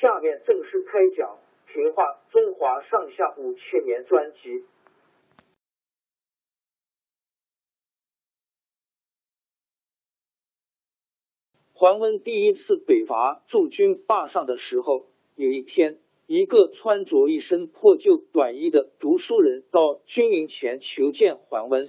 下面正式开讲《评话中华上下五千年》专辑。桓温第一次北伐驻军坝上的时候，有一天，一个穿着一身破旧短衣的读书人到军营前求见桓温。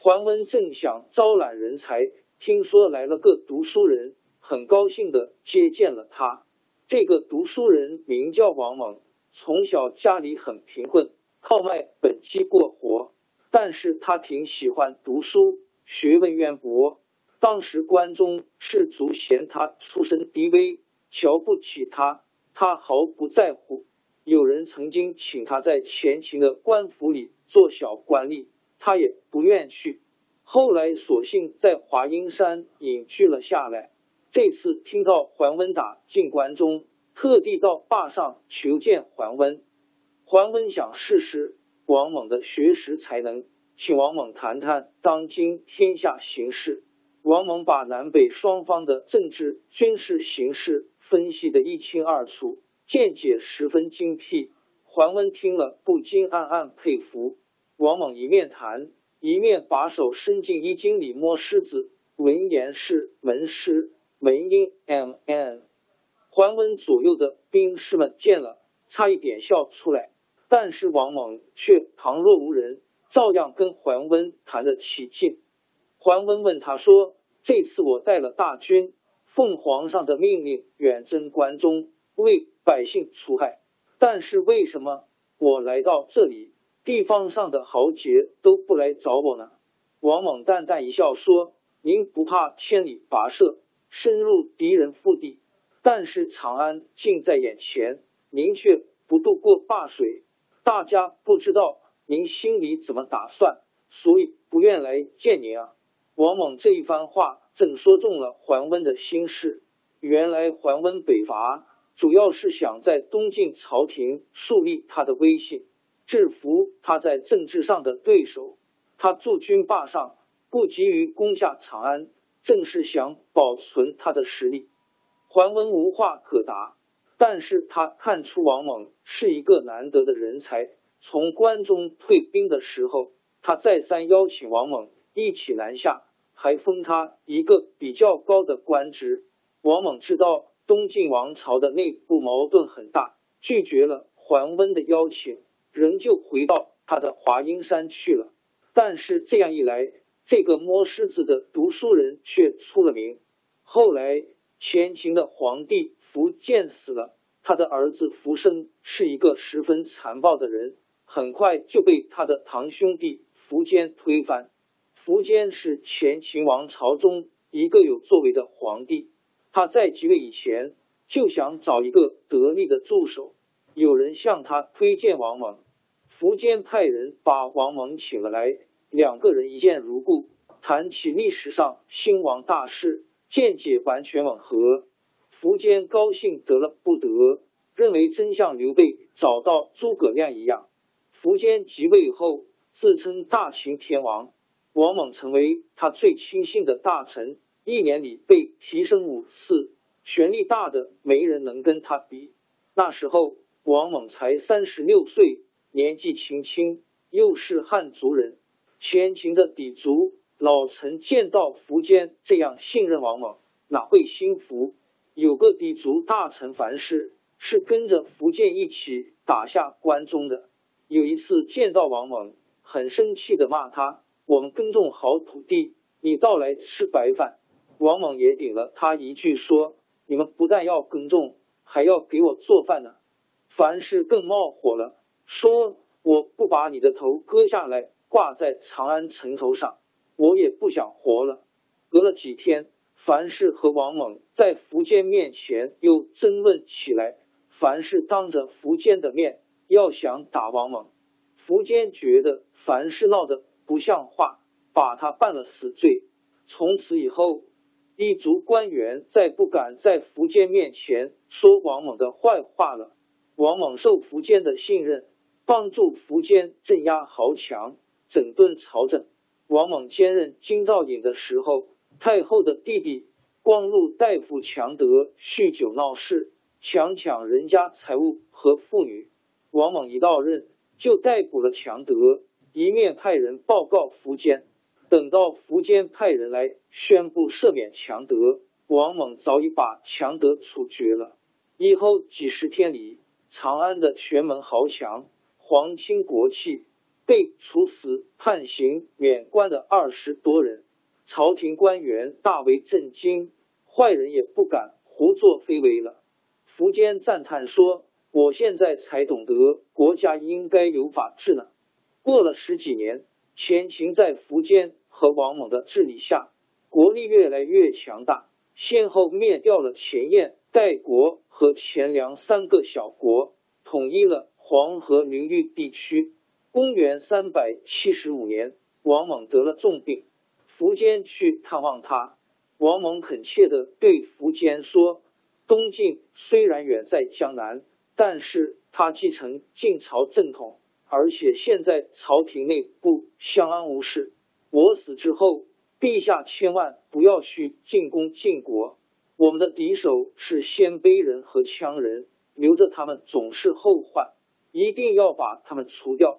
桓温正想招揽人才。听说来了个读书人，很高兴的接见了他。这个读书人名叫王猛，从小家里很贫困，靠卖本鸡过活。但是他挺喜欢读书，学问渊博。当时关中士族嫌他出身低微，瞧不起他，他毫不在乎。有人曾经请他在前秦的官府里做小官吏，他也不愿去。后来索性在华阴山隐居了下来。这次听到桓温打进关中，特地到坝上求见桓温。桓温想试试王猛的学识才能，请王猛谈谈当今天下形势。王猛把南北双方的政治军事形势分析的一清二楚，见解十分精辟。桓温听了不禁暗暗佩服。王猛一面谈。一面把手伸进衣襟里摸狮子，闻言是门师门音 m n。桓温左右的兵士们见了，差一点笑出来，但是王猛却旁若无人，照样跟桓温谈得起劲。桓温问他说：“这次我带了大军，奉皇上的命令远征关中，为百姓除害，但是为什么我来到这里？”地方上的豪杰都不来找我呢。王猛淡淡一笑说：“您不怕千里跋涉，深入敌人腹地，但是长安近在眼前，您却不渡过灞水，大家不知道您心里怎么打算，所以不愿来见您啊。”王猛这一番话正说中了桓温的心事。原来桓温北伐主要是想在东晋朝廷树立他的威信。制服他在政治上的对手，他驻军霸上，不急于攻下长安，正是想保存他的实力。桓温无话可答，但是他看出王猛是一个难得的人才。从关中退兵的时候，他再三邀请王猛一起南下，还封他一个比较高的官职。王猛知道东晋王朝的内部矛盾很大，拒绝了桓温的邀请。仍旧回到他的华阴山去了，但是这样一来，这个摸狮子的读书人却出了名。后来前秦的皇帝苻建死了，他的儿子苻生是一个十分残暴的人，很快就被他的堂兄弟苻坚推翻。苻坚是前秦王朝中一个有作为的皇帝，他在即位以前就想找一个得力的助手。有人向他推荐王猛，苻坚派人把王猛请了来，两个人一见如故，谈起历史上兴亡大事，见解完全吻合。苻坚高兴得了不得，认为真像刘备找到诸葛亮一样。苻坚即位后，自称大秦天王，王猛成为他最亲信的大臣，一年里被提升五次，权力大的没人能跟他比。那时候王猛才三十六岁，年纪轻轻，又是汉族人，前秦的氐族老臣见到苻坚这样信任王猛，哪会心服？有个氐族大臣樊氏是跟着苻坚一起打下关中的。有一次见到王猛，很生气的骂他：“我们耕种好土地，你倒来吃白饭。”王猛也顶了他一句说：“你们不但要耕种，还要给我做饭呢。”樊氏更冒火了，说：“我不把你的头割下来挂在长安城头上，我也不想活了。”隔了几天。樊氏和王猛在苻坚面前又争论起来。樊氏当着苻坚的面要想打王猛，苻坚觉得樊氏闹得不像话，把他办了死罪。从此以后，一族官员再不敢在苻坚面前说王猛的坏话了。王猛受苻坚的信任，帮助苻坚镇压豪强，整顿朝政。王猛兼任京兆尹的时候。太后的弟弟光禄大夫强德酗酒闹事，强抢人家财物和妇女。王猛一到任，就逮捕了强德，一面派人报告苻坚。等到苻坚派人来宣布赦免强德，王猛早已把强德处决了。以后几十天里，长安的玄门豪强、皇亲国戚被处死、判刑、免官的二十多人。朝廷官员大为震惊，坏人也不敢胡作非为了。苻坚赞叹说：“我现在才懂得国家应该有法治呢。”过了十几年，前秦在苻坚和王猛的治理下，国力越来越强大，先后灭掉了前燕、代国和前凉三个小国，统一了黄河流域地区。公元三百七十五年，王猛得了重病。苻坚去探望他，王猛恳切的对苻坚说：“东晋虽然远在江南，但是他继承晋朝正统，而且现在朝廷内部相安无事。我死之后，陛下千万不要去进攻晋国。我们的敌手是鲜卑人和羌人，留着他们总是后患，一定要把他们除掉，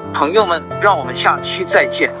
朋友们，让我们下期再见。